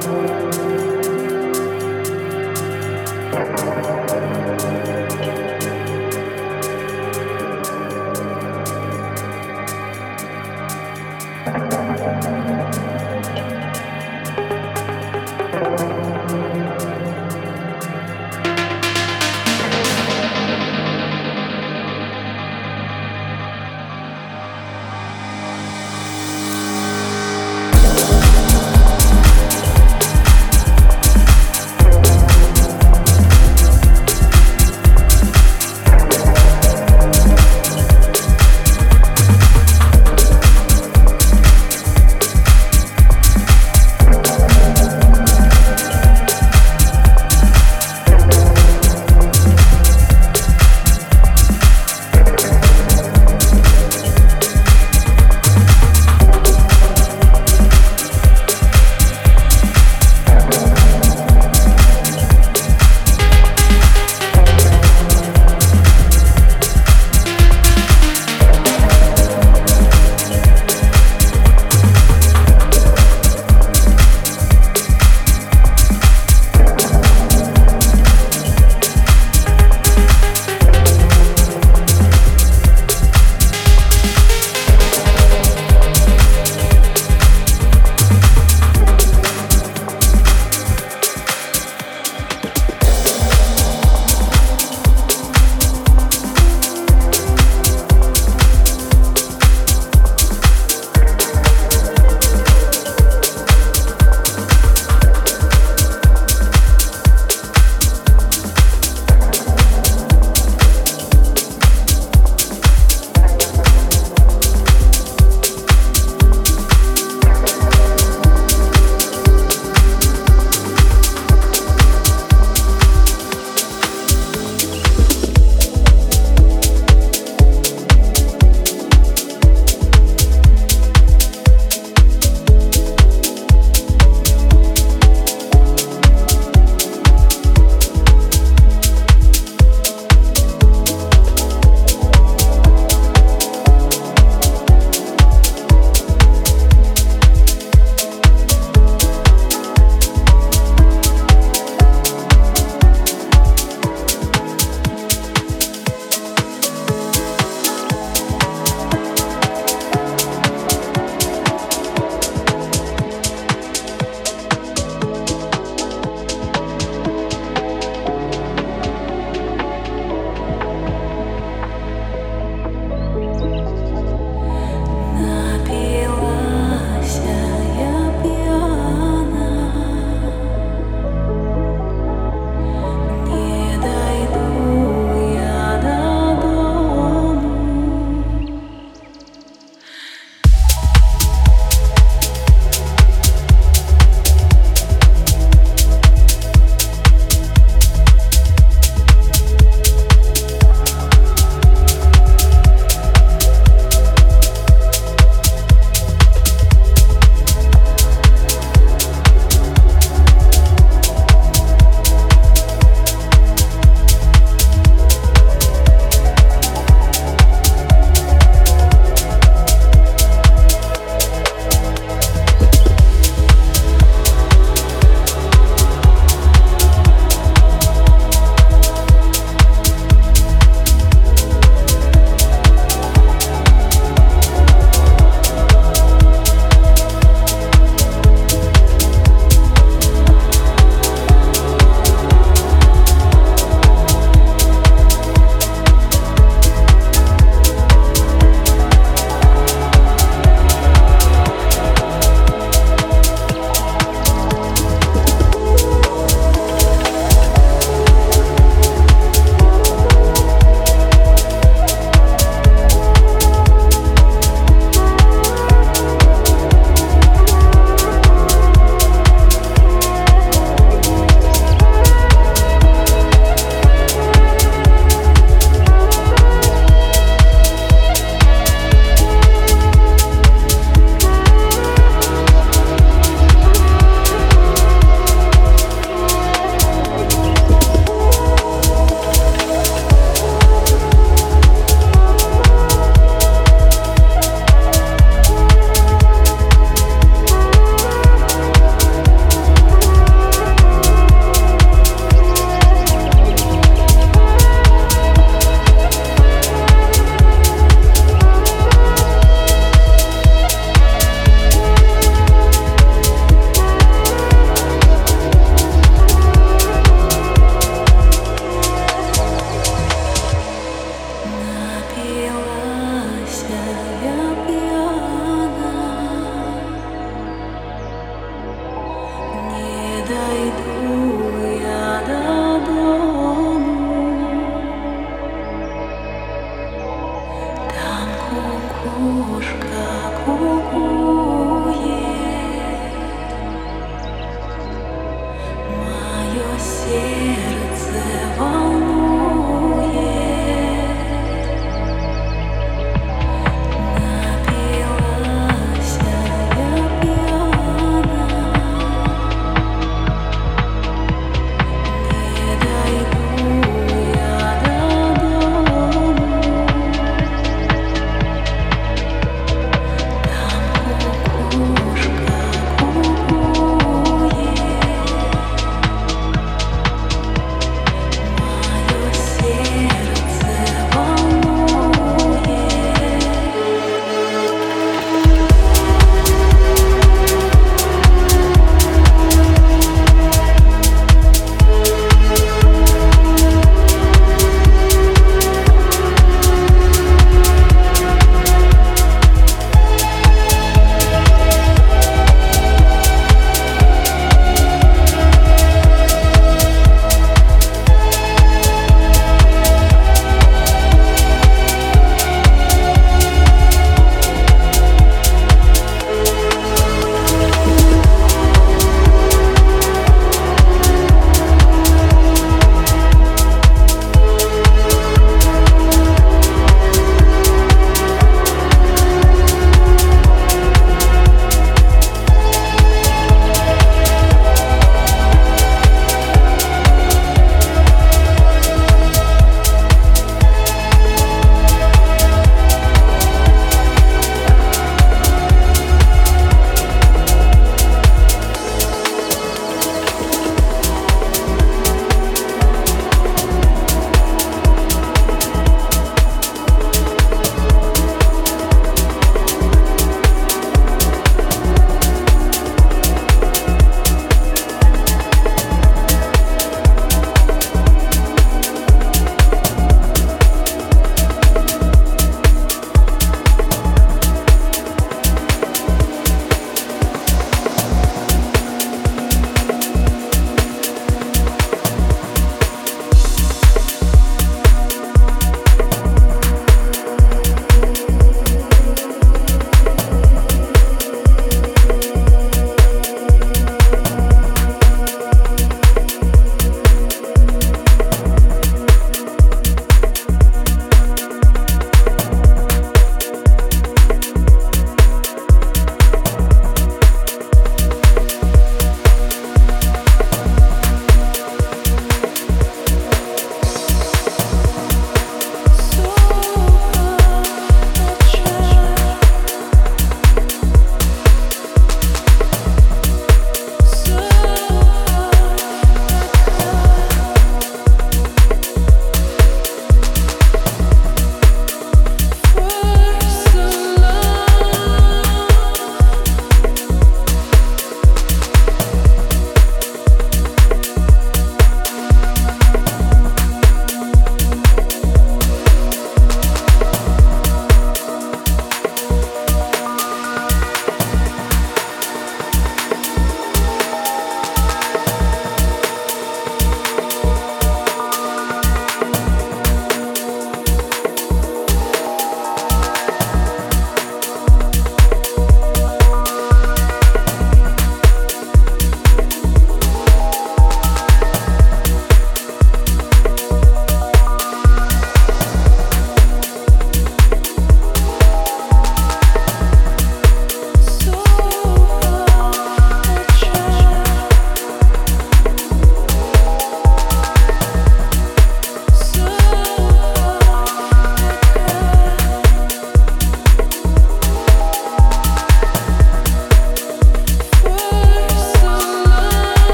thank you кукушка, кукушка.